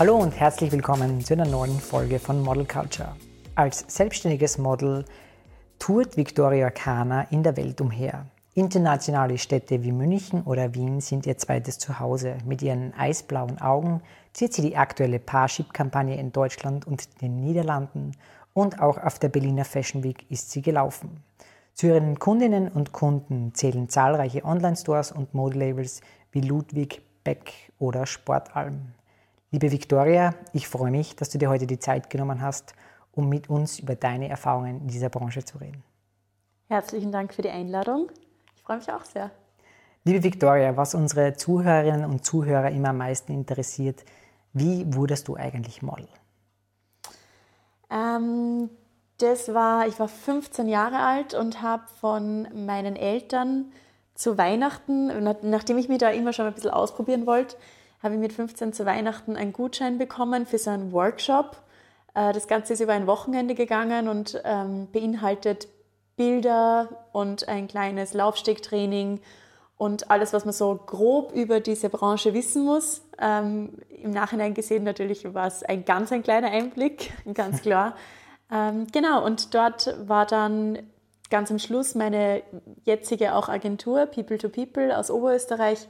Hallo und herzlich willkommen zu einer neuen Folge von Model Culture. Als selbstständiges Model tourt Victoria Kana in der Welt umher. Internationale Städte wie München oder Wien sind ihr zweites Zuhause. Mit ihren eisblauen Augen zieht sie die aktuelle Parship-Kampagne in Deutschland und den Niederlanden und auch auf der Berliner Fashion Week ist sie gelaufen. Zu ihren Kundinnen und Kunden zählen zahlreiche Online-Stores und Modelabels wie Ludwig, Beck oder Sportalm. Liebe Victoria, ich freue mich, dass du dir heute die Zeit genommen hast, um mit uns über deine Erfahrungen in dieser Branche zu reden. Herzlichen Dank für die Einladung. Ich freue mich auch sehr. Liebe Victoria, was unsere Zuhörerinnen und Zuhörer immer am meisten interessiert, wie wurdest du eigentlich Model? Ähm, das war, ich war 15 Jahre alt und habe von meinen Eltern zu Weihnachten, nachdem ich mich da immer schon ein bisschen ausprobieren wollte, habe ich mit 15 zu Weihnachten einen Gutschein bekommen für so einen Workshop. Äh, das Ganze ist über ein Wochenende gegangen und ähm, beinhaltet Bilder und ein kleines Laufstegtraining und alles, was man so grob über diese Branche wissen muss. Ähm, Im Nachhinein gesehen natürlich war es ein ganz ein kleiner Einblick, ganz klar. ähm, genau, und dort war dann ganz am Schluss meine jetzige auch Agentur People to People aus Oberösterreich.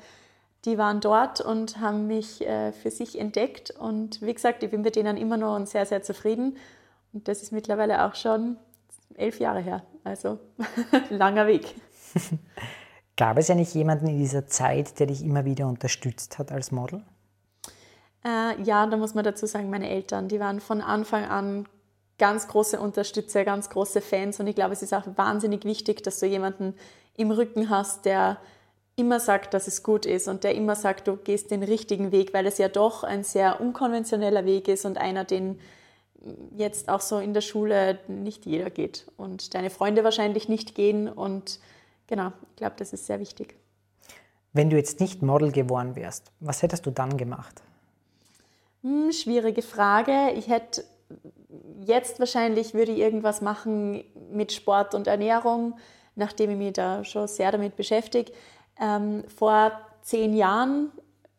Die waren dort und haben mich äh, für sich entdeckt. Und wie gesagt, ich bin mit denen immer noch sehr, sehr zufrieden. Und das ist mittlerweile auch schon elf Jahre her. Also langer Weg. Gab es ja nicht jemanden in dieser Zeit, der dich immer wieder unterstützt hat als Model? Äh, ja, da muss man dazu sagen, meine Eltern, die waren von Anfang an ganz große Unterstützer, ganz große Fans und ich glaube, es ist auch wahnsinnig wichtig, dass du jemanden im Rücken hast, der immer sagt, dass es gut ist und der immer sagt, du gehst den richtigen Weg, weil es ja doch ein sehr unkonventioneller Weg ist und einer, den jetzt auch so in der Schule nicht jeder geht und deine Freunde wahrscheinlich nicht gehen und genau, ich glaube, das ist sehr wichtig. Wenn du jetzt nicht Model geworden wärst, was hättest du dann gemacht? Hm, schwierige Frage. Ich hätte jetzt wahrscheinlich würde ich irgendwas machen mit Sport und Ernährung, nachdem ich mich da schon sehr damit beschäftige. Ähm, vor zehn Jahren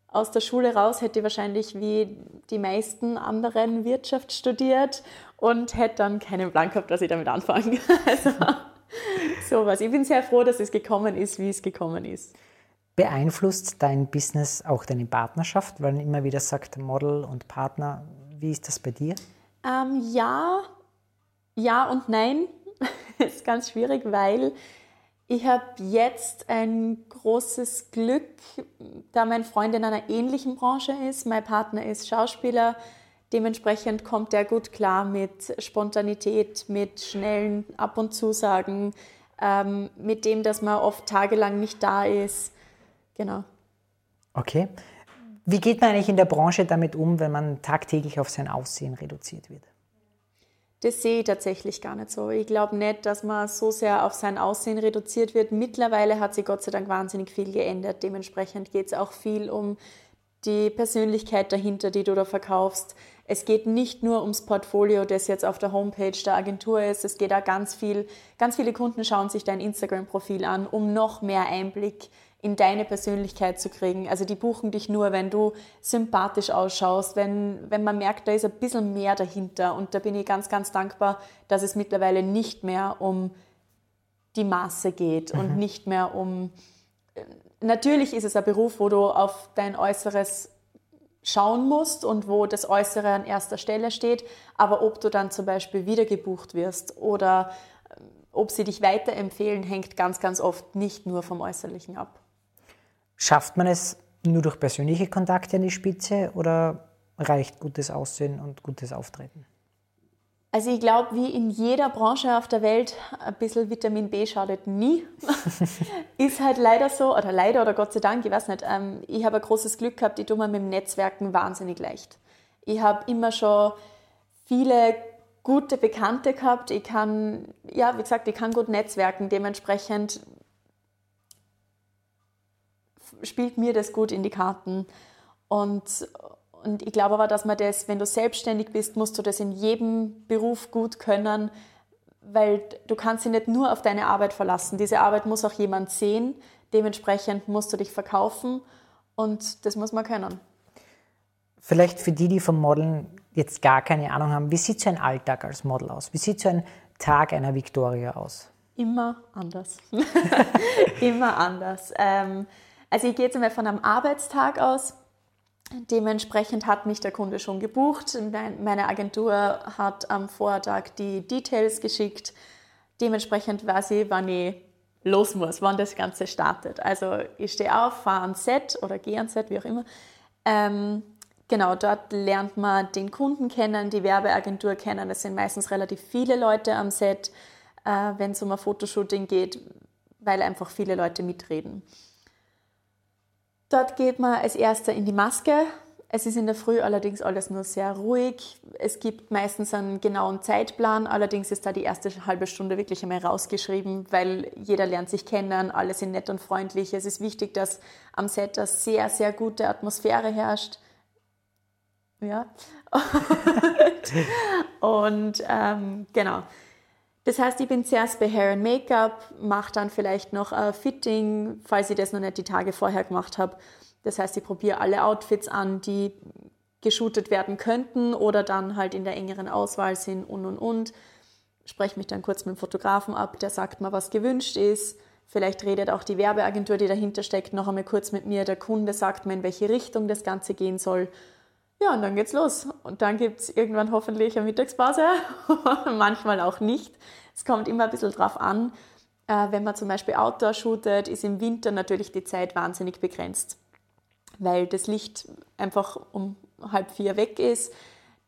aus der Schule raus hätte ich wahrscheinlich wie die meisten anderen Wirtschaft studiert und hätte dann keinen Plan gehabt, dass ich damit anfange. Also, sowas. Ich bin sehr froh, dass es gekommen ist, wie es gekommen ist. Beeinflusst dein Business auch deine Partnerschaft, weil man immer wieder sagt, Model und Partner, wie ist das bei dir? Ähm, ja, ja und nein. ist ganz schwierig, weil ich habe jetzt ein großes Glück, da mein Freund in einer ähnlichen Branche ist. Mein Partner ist Schauspieler. Dementsprechend kommt er gut klar mit Spontanität, mit schnellen Ab- und Zusagen, ähm, mit dem, dass man oft tagelang nicht da ist. Genau. Okay. Wie geht man eigentlich in der Branche damit um, wenn man tagtäglich auf sein Aussehen reduziert wird? Das sehe ich tatsächlich gar nicht so. Ich glaube nicht, dass man so sehr auf sein Aussehen reduziert wird. Mittlerweile hat sich Gott sei Dank wahnsinnig viel geändert. Dementsprechend geht es auch viel um die Persönlichkeit dahinter, die du da verkaufst. Es geht nicht nur ums Portfolio, das jetzt auf der Homepage der Agentur ist. Es geht auch ganz viel, ganz viele Kunden schauen sich dein Instagram-Profil an, um noch mehr Einblick in deine Persönlichkeit zu kriegen. Also die buchen dich nur, wenn du sympathisch ausschaust, wenn, wenn man merkt, da ist ein bisschen mehr dahinter. Und da bin ich ganz, ganz dankbar, dass es mittlerweile nicht mehr um die Masse geht mhm. und nicht mehr um... Natürlich ist es ein Beruf, wo du auf dein Äußeres schauen musst und wo das Äußere an erster Stelle steht, aber ob du dann zum Beispiel wieder gebucht wirst oder ähm, ob sie dich weiterempfehlen, hängt ganz, ganz oft nicht nur vom Äußerlichen ab. Schafft man es nur durch persönliche Kontakte an die Spitze oder reicht gutes Aussehen und gutes Auftreten? Also ich glaube, wie in jeder Branche auf der Welt, ein bisschen Vitamin B schadet nie. ist halt leider so, oder leider oder Gott sei Dank, ich weiß nicht. Ähm, ich habe ein großes Glück gehabt, ich tue mir mit dem Netzwerken wahnsinnig leicht. Ich habe immer schon viele gute Bekannte gehabt. Ich kann, ja, wie gesagt, ich kann gut netzwerken. Dementsprechend spielt mir das gut in die Karten. Und, und ich glaube aber, dass man das, wenn du selbstständig bist, musst du das in jedem Beruf gut können, weil du kannst dich nicht nur auf deine Arbeit verlassen. Diese Arbeit muss auch jemand sehen. Dementsprechend musst du dich verkaufen und das muss man können. Vielleicht für die, die vom Modeln jetzt gar keine Ahnung haben, wie sieht so ein Alltag als Model aus? Wie sieht so ein Tag einer Victoria aus? Immer anders. Immer anders. Ähm, also ich gehe jetzt einmal von einem Arbeitstag aus. Dementsprechend hat mich der Kunde schon gebucht. Meine Agentur hat am Vortag die Details geschickt. Dementsprechend weiß ich, wann ich los muss, wann das Ganze startet. Also ich stehe auf, fahre ans Set oder gehe ans Set, wie auch immer. Ähm, genau, dort lernt man den Kunden kennen, die Werbeagentur kennen. Es sind meistens relativ viele Leute am Set, äh, wenn es um ein Fotoshooting geht, weil einfach viele Leute mitreden. Dort geht man als erster in die Maske. Es ist in der Früh allerdings alles nur sehr ruhig. Es gibt meistens einen genauen Zeitplan, allerdings ist da die erste halbe Stunde wirklich einmal rausgeschrieben, weil jeder lernt sich kennen, alle sind nett und freundlich. Es ist wichtig, dass am Set eine sehr, sehr gute Atmosphäre herrscht. Ja. und ähm, genau. Das heißt, ich bin zuerst bei Hair and Make-up, mache dann vielleicht noch ein Fitting, falls ich das noch nicht die Tage vorher gemacht habe. Das heißt, ich probiere alle Outfits an, die geshootet werden könnten oder dann halt in der engeren Auswahl sind und und und. Spreche mich dann kurz mit dem Fotografen ab, der sagt mir, was gewünscht ist. Vielleicht redet auch die Werbeagentur, die dahinter steckt, noch einmal kurz mit mir. Der Kunde sagt mir, in welche Richtung das Ganze gehen soll. Ja, und dann geht's los. Und dann gibt es irgendwann hoffentlich eine Mittagspause, manchmal auch nicht. Es kommt immer ein bisschen drauf an. Äh, wenn man zum Beispiel Outdoor shootet, ist im Winter natürlich die Zeit wahnsinnig begrenzt, weil das Licht einfach um halb vier weg ist.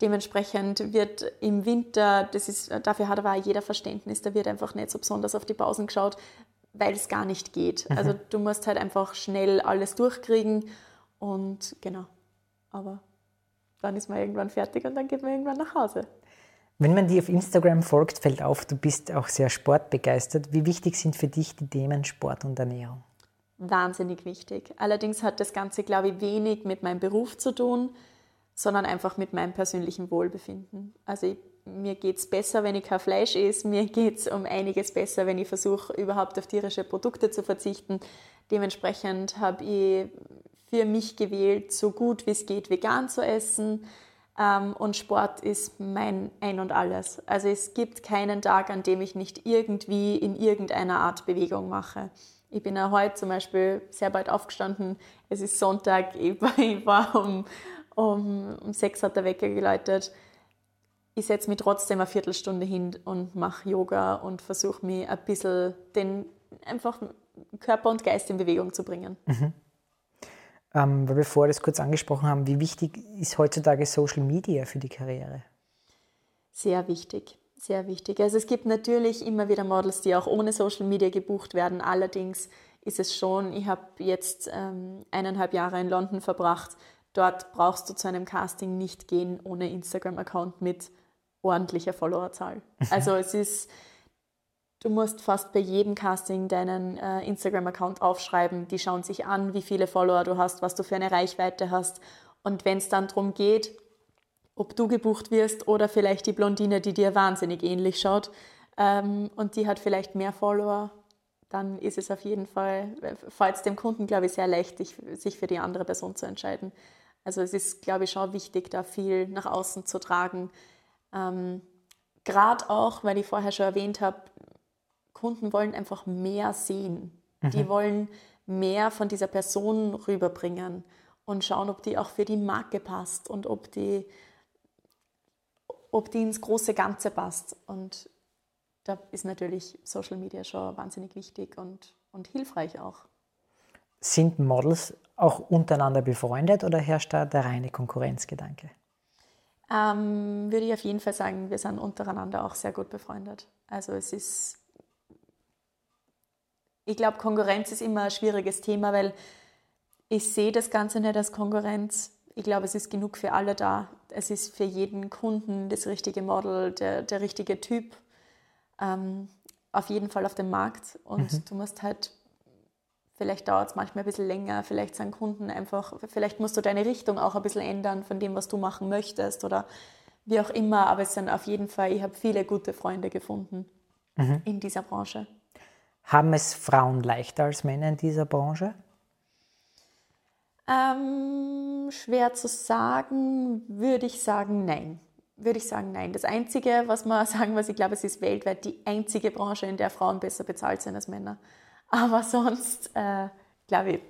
Dementsprechend wird im Winter, das ist, dafür hat aber auch jeder Verständnis, da wird einfach nicht so besonders auf die Pausen geschaut, weil es gar nicht geht. Mhm. Also du musst halt einfach schnell alles durchkriegen und genau. Aber dann ist man irgendwann fertig und dann geht man irgendwann nach Hause. Wenn man dir auf Instagram folgt, fällt auf, du bist auch sehr sportbegeistert. Wie wichtig sind für dich die Themen Sport und Ernährung? Wahnsinnig wichtig. Allerdings hat das Ganze, glaube ich, wenig mit meinem Beruf zu tun, sondern einfach mit meinem persönlichen Wohlbefinden. Also ich, mir geht es besser, wenn ich kein Fleisch esse. Mir geht es um einiges besser, wenn ich versuche, überhaupt auf tierische Produkte zu verzichten. Dementsprechend habe ich für mich gewählt, so gut wie es geht vegan zu essen. Ähm, und Sport ist mein Ein und alles. Also es gibt keinen Tag, an dem ich nicht irgendwie in irgendeiner Art Bewegung mache. Ich bin ja heute zum Beispiel sehr bald aufgestanden. Es ist Sonntag, ich war, um, um, um sechs hat der Wecker geläutet. Ich setze mich trotzdem eine Viertelstunde hin und mache Yoga und versuche mich ein bisschen den einfach Körper und Geist in Bewegung zu bringen. Mhm. Ähm, weil wir vorher das kurz angesprochen haben, wie wichtig ist heutzutage Social Media für die Karriere? Sehr wichtig, sehr wichtig. Also es gibt natürlich immer wieder Models, die auch ohne Social Media gebucht werden. Allerdings ist es schon, ich habe jetzt ähm, eineinhalb Jahre in London verbracht. Dort brauchst du zu einem Casting nicht gehen ohne Instagram-Account mit ordentlicher Followerzahl. Also es ist Du musst fast bei jedem Casting deinen äh, Instagram-Account aufschreiben. Die schauen sich an, wie viele Follower du hast, was du für eine Reichweite hast. Und wenn es dann darum geht, ob du gebucht wirst oder vielleicht die Blondine, die dir wahnsinnig ähnlich schaut ähm, und die hat vielleicht mehr Follower, dann ist es auf jeden Fall, falls dem Kunden, glaube ich, sehr leicht, sich für die andere Person zu entscheiden. Also es ist, glaube ich, schon wichtig, da viel nach außen zu tragen. Ähm, Gerade auch, weil ich vorher schon erwähnt habe, Kunden wollen einfach mehr sehen. Mhm. Die wollen mehr von dieser Person rüberbringen und schauen, ob die auch für die Marke passt und ob die, ob die ins große Ganze passt. Und da ist natürlich Social Media schon wahnsinnig wichtig und, und hilfreich auch. Sind Models auch untereinander befreundet oder herrscht da der reine Konkurrenzgedanke? Ähm, würde ich auf jeden Fall sagen, wir sind untereinander auch sehr gut befreundet. Also es ist ich glaube, Konkurrenz ist immer ein schwieriges Thema, weil ich sehe das Ganze nicht als Konkurrenz. Ich glaube, es ist genug für alle da. Es ist für jeden Kunden das richtige Model, der, der richtige Typ. Ähm, auf jeden Fall auf dem Markt. Und mhm. du musst halt, vielleicht dauert es manchmal ein bisschen länger, vielleicht sind Kunden einfach, vielleicht musst du deine Richtung auch ein bisschen ändern von dem, was du machen möchtest oder wie auch immer. Aber es sind auf jeden Fall, ich habe viele gute Freunde gefunden mhm. in dieser Branche. Haben es Frauen leichter als Männer in dieser Branche? Ähm, schwer zu sagen, würde ich sagen, nein. Würde ich sagen, nein. Das Einzige, was man sagen muss, ich glaube, es ist weltweit die einzige Branche, in der Frauen besser bezahlt sind als Männer. Aber sonst, äh, glaube ich,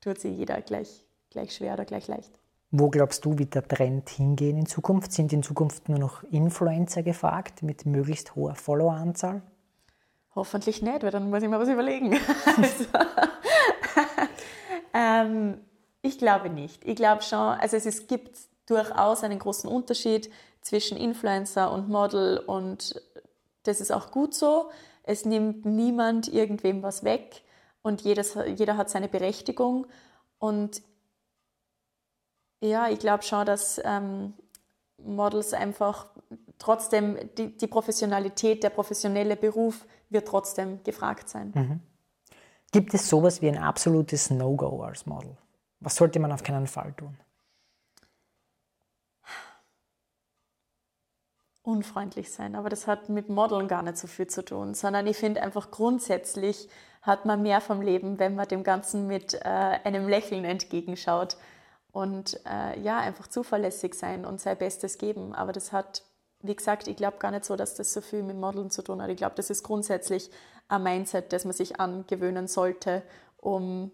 tut sich jeder gleich, gleich schwer oder gleich leicht. Wo glaubst du, wird der Trend hingehen in Zukunft? Sind in Zukunft nur noch Influencer gefragt mit möglichst hoher Followeranzahl? Hoffentlich nicht, weil dann muss ich mir was überlegen. also, ähm, ich glaube nicht. Ich glaube schon, also es, es gibt durchaus einen großen Unterschied zwischen Influencer und Model und das ist auch gut so. Es nimmt niemand irgendwem was weg und jedes, jeder hat seine Berechtigung. Und ja, ich glaube schon, dass ähm, Models einfach trotzdem, die, die, Professionalität, der professionelle Beruf wird trotzdem gefragt sein. Mhm. Gibt es sowas wie ein absolutes No-Go als Model? Was sollte man auf keinen Fall tun? Unfreundlich sein, aber das hat mit Modeln gar nicht so viel zu tun, sondern ich finde einfach grundsätzlich hat man mehr vom Leben, wenn man dem Ganzen mit äh, einem Lächeln entgegenschaut und äh, ja, einfach zuverlässig sein und sein Bestes geben. Aber das hat, wie gesagt, ich glaube gar nicht so, dass das so viel mit Modeln zu tun hat. Ich glaube, das ist grundsätzlich ein Mindset, das man sich angewöhnen sollte, um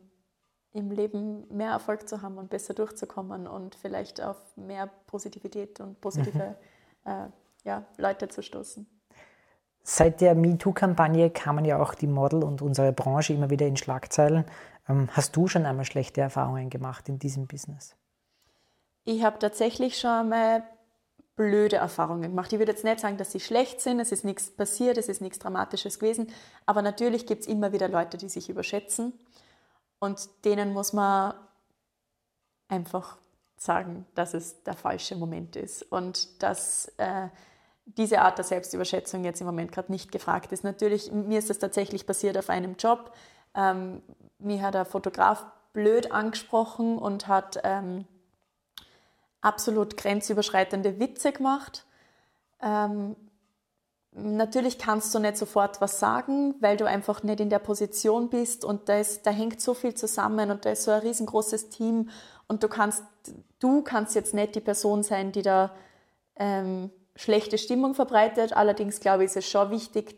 im Leben mehr Erfolg zu haben und besser durchzukommen und vielleicht auf mehr Positivität und positive mhm. äh, ja, Leute zu stoßen. Seit der MeToo-Kampagne kamen ja auch die Model und unsere Branche immer wieder in Schlagzeilen. Ähm, hast du schon einmal schlechte Erfahrungen gemacht in diesem Business? Ich habe tatsächlich schon einmal blöde Erfahrungen gemacht. Ich würde jetzt nicht sagen, dass sie schlecht sind, es ist nichts passiert, es ist nichts Dramatisches gewesen, aber natürlich gibt es immer wieder Leute, die sich überschätzen und denen muss man einfach sagen, dass es der falsche Moment ist und dass äh, diese Art der Selbstüberschätzung jetzt im Moment gerade nicht gefragt ist. Natürlich, mir ist das tatsächlich passiert auf einem Job. Ähm, mir hat ein Fotograf blöd angesprochen und hat ähm, absolut grenzüberschreitende Witze gemacht. Ähm, natürlich kannst du nicht sofort was sagen, weil du einfach nicht in der Position bist und da, ist, da hängt so viel zusammen und da ist so ein riesengroßes Team und du kannst, du kannst jetzt nicht die Person sein, die da ähm, schlechte Stimmung verbreitet. Allerdings glaube ich, ist es schon wichtig,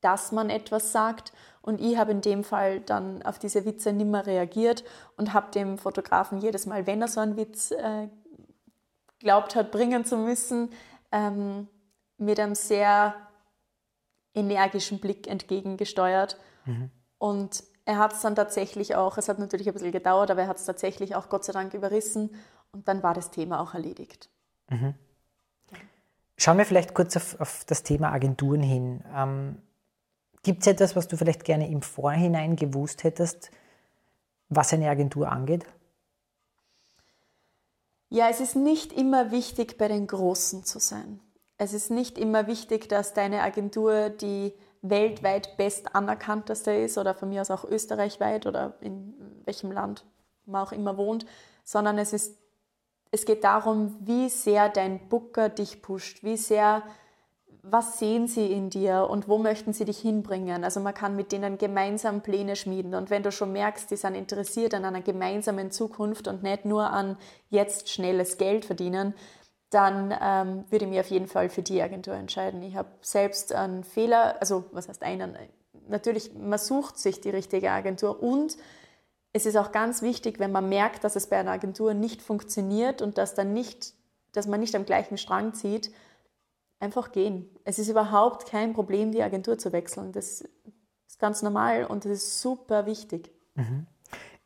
dass man etwas sagt. Und ich habe in dem Fall dann auf diese Witze nimmer reagiert und habe dem Fotografen jedes Mal, wenn er so einen Witz äh, glaubt hat, bringen zu müssen, ähm, mit einem sehr energischen Blick entgegengesteuert. Mhm. Und er hat es dann tatsächlich auch, es hat natürlich ein bisschen gedauert, aber er hat es tatsächlich auch Gott sei Dank überrissen und dann war das Thema auch erledigt. Mhm. Schauen wir vielleicht kurz auf, auf das Thema Agenturen hin. Ähm, Gibt es etwas, was du vielleicht gerne im Vorhinein gewusst hättest, was eine Agentur angeht? Ja, es ist nicht immer wichtig, bei den Großen zu sein. Es ist nicht immer wichtig, dass deine Agentur die weltweit best anerkannteste ist oder von mir aus auch österreichweit oder in welchem Land man auch immer wohnt, sondern es, ist, es geht darum, wie sehr dein Booker dich pusht, wie sehr, was sehen sie in dir und wo möchten sie dich hinbringen. Also man kann mit denen gemeinsam Pläne schmieden und wenn du schon merkst, die sind interessiert an einer gemeinsamen Zukunft und nicht nur an jetzt schnelles Geld verdienen, dann ähm, würde ich mich auf jeden Fall für die Agentur entscheiden. Ich habe selbst einen Fehler, also was heißt einen? Natürlich, man sucht sich die richtige Agentur und es ist auch ganz wichtig, wenn man merkt, dass es bei einer Agentur nicht funktioniert und dass, dann nicht, dass man nicht am gleichen Strang zieht, einfach gehen. Es ist überhaupt kein Problem, die Agentur zu wechseln. Das ist ganz normal und das ist super wichtig. Mhm.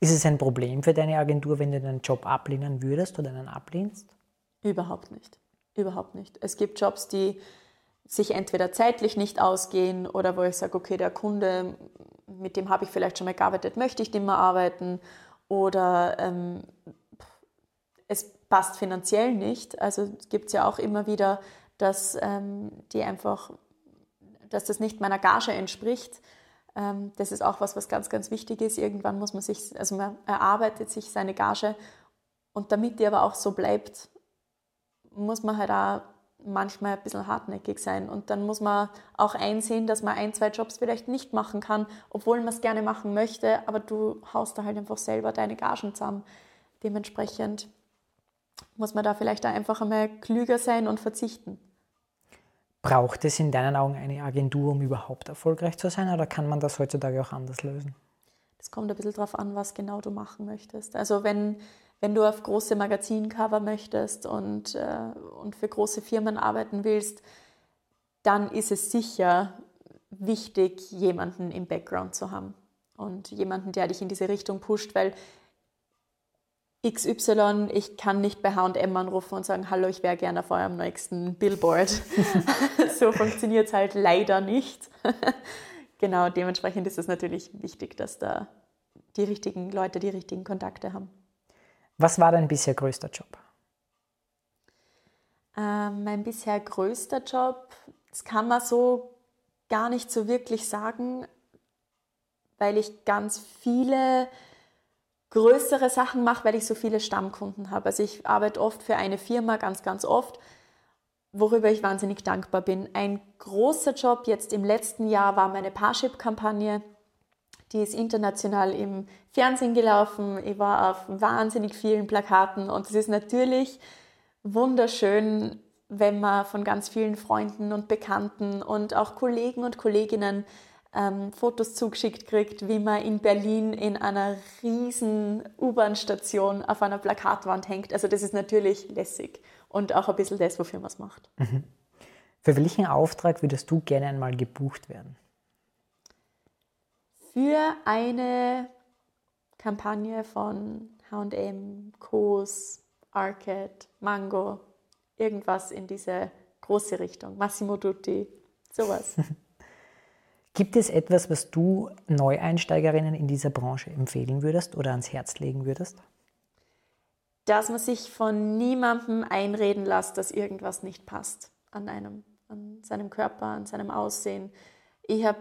Ist es ein Problem für deine Agentur, wenn du deinen Job ablehnen würdest oder einen ablehnst? Überhaupt nicht. Überhaupt nicht. Es gibt Jobs, die sich entweder zeitlich nicht ausgehen oder wo ich sage, okay, der Kunde, mit dem habe ich vielleicht schon mal gearbeitet, möchte ich nicht mehr arbeiten oder ähm, es passt finanziell nicht. Also gibt es ja auch immer wieder, dass ähm, die einfach, dass das nicht meiner Gage entspricht. Ähm, das ist auch was, was ganz, ganz wichtig ist. Irgendwann muss man sich, also man erarbeitet sich seine Gage und damit die aber auch so bleibt, muss man halt auch manchmal ein bisschen hartnäckig sein. Und dann muss man auch einsehen, dass man ein, zwei Jobs vielleicht nicht machen kann, obwohl man es gerne machen möchte, aber du haust da halt einfach selber deine Gagen zusammen. dementsprechend muss man da vielleicht auch einfach einmal klüger sein und verzichten. Braucht es in deinen Augen eine Agentur, um überhaupt erfolgreich zu sein, oder kann man das heutzutage auch anders lösen? Es kommt ein bisschen darauf an, was genau du machen möchtest. Also wenn, wenn du auf große Magazincover möchtest und, äh, und für große Firmen arbeiten willst, dann ist es sicher wichtig, jemanden im Background zu haben und jemanden, der dich in diese Richtung pusht, weil XY, ich kann nicht bei H&M anrufen und sagen, hallo, ich wäre gerne auf eurem nächsten Billboard. so funktioniert es halt leider nicht. genau, dementsprechend ist es natürlich wichtig, dass da die richtigen Leute die richtigen Kontakte haben. Was war dein bisher größter Job? Ähm, mein bisher größter Job, das kann man so gar nicht so wirklich sagen, weil ich ganz viele größere Sachen mache, weil ich so viele Stammkunden habe. Also ich arbeite oft für eine Firma, ganz, ganz oft, worüber ich wahnsinnig dankbar bin. Ein großer Job jetzt im letzten Jahr war meine Parship-Kampagne. Die ist international im Fernsehen gelaufen. Ich war auf wahnsinnig vielen Plakaten und es ist natürlich wunderschön, wenn man von ganz vielen Freunden und Bekannten und auch Kollegen und Kolleginnen ähm, Fotos zugeschickt kriegt, wie man in Berlin in einer riesen U-Bahn-Station auf einer Plakatwand hängt. Also das ist natürlich lässig und auch ein bisschen das, wofür man es macht. Mhm. Für welchen Auftrag würdest du gerne einmal gebucht werden? Für eine Kampagne von H&M, Kos, Arcade, Mango, irgendwas in diese große Richtung, Massimo Dutti, sowas. Gibt es etwas, was du Neueinsteigerinnen in dieser Branche empfehlen würdest oder ans Herz legen würdest? Dass man sich von niemandem einreden lässt, dass irgendwas nicht passt an einem, an seinem Körper, an seinem Aussehen. Ich habe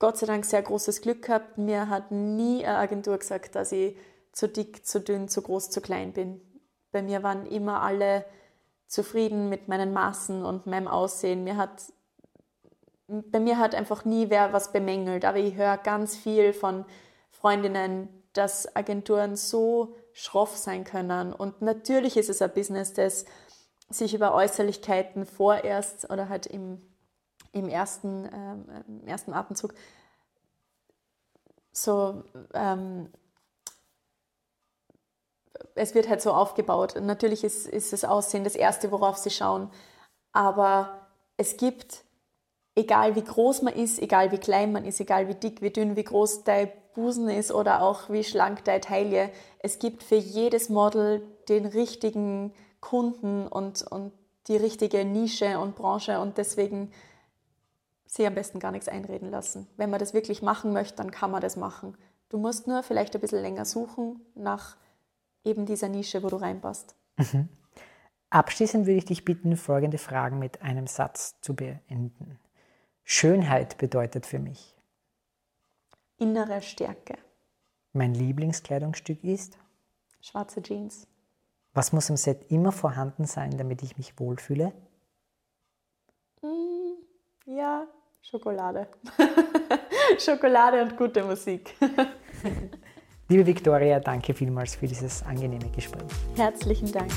Gott sei Dank sehr großes Glück gehabt. Mir hat nie eine Agentur gesagt, dass ich zu dick, zu dünn, zu groß, zu klein bin. Bei mir waren immer alle zufrieden mit meinen Maßen und meinem Aussehen. Mir hat bei mir hat einfach nie wer was bemängelt, aber ich höre ganz viel von Freundinnen, dass Agenturen so schroff sein können. Und natürlich ist es ein Business, das sich über Äußerlichkeiten vorerst oder halt im, im, ersten, ähm, im ersten Atemzug so ähm, es wird halt so aufgebaut. natürlich ist, ist das Aussehen das Erste, worauf sie schauen. Aber es gibt egal wie groß man ist, egal wie klein man ist, egal wie dick, wie dünn, wie groß dein Busen ist oder auch wie schlank deine Taille, es gibt für jedes Model den richtigen Kunden und, und die richtige Nische und Branche und deswegen sie am besten gar nichts einreden lassen. Wenn man das wirklich machen möchte, dann kann man das machen. Du musst nur vielleicht ein bisschen länger suchen nach eben dieser Nische, wo du reinpasst. Mhm. Abschließend würde ich dich bitten, folgende Fragen mit einem Satz zu beenden. Schönheit bedeutet für mich. Innere Stärke. Mein Lieblingskleidungsstück ist? Schwarze Jeans. Was muss im Set immer vorhanden sein, damit ich mich wohlfühle? Mm, ja, Schokolade. Schokolade und gute Musik. Liebe Viktoria, danke vielmals für dieses angenehme Gespräch. Herzlichen Dank.